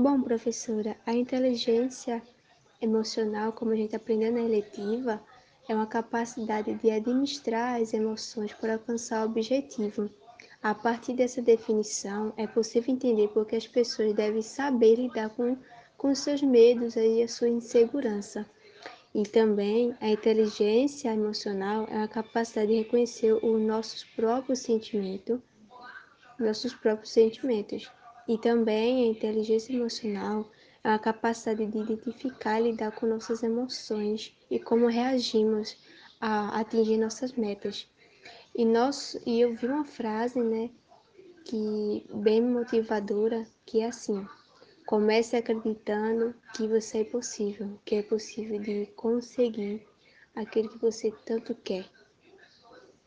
Bom, professora, a inteligência emocional, como a gente aprendeu na eletiva, é uma capacidade de administrar as emoções para alcançar o objetivo. A partir dessa definição, é possível entender por que as pessoas devem saber lidar com, com seus medos e a sua insegurança. E também a inteligência emocional é a capacidade de reconhecer os nossos próprios sentimentos, nossos próprios sentimentos. E também a inteligência emocional é a capacidade de identificar e lidar com nossas emoções e como reagimos a atingir nossas metas. E, nós, e eu vi uma frase, né, que bem motivadora, que é assim: comece acreditando que você é possível, que é possível de conseguir aquilo que você tanto quer.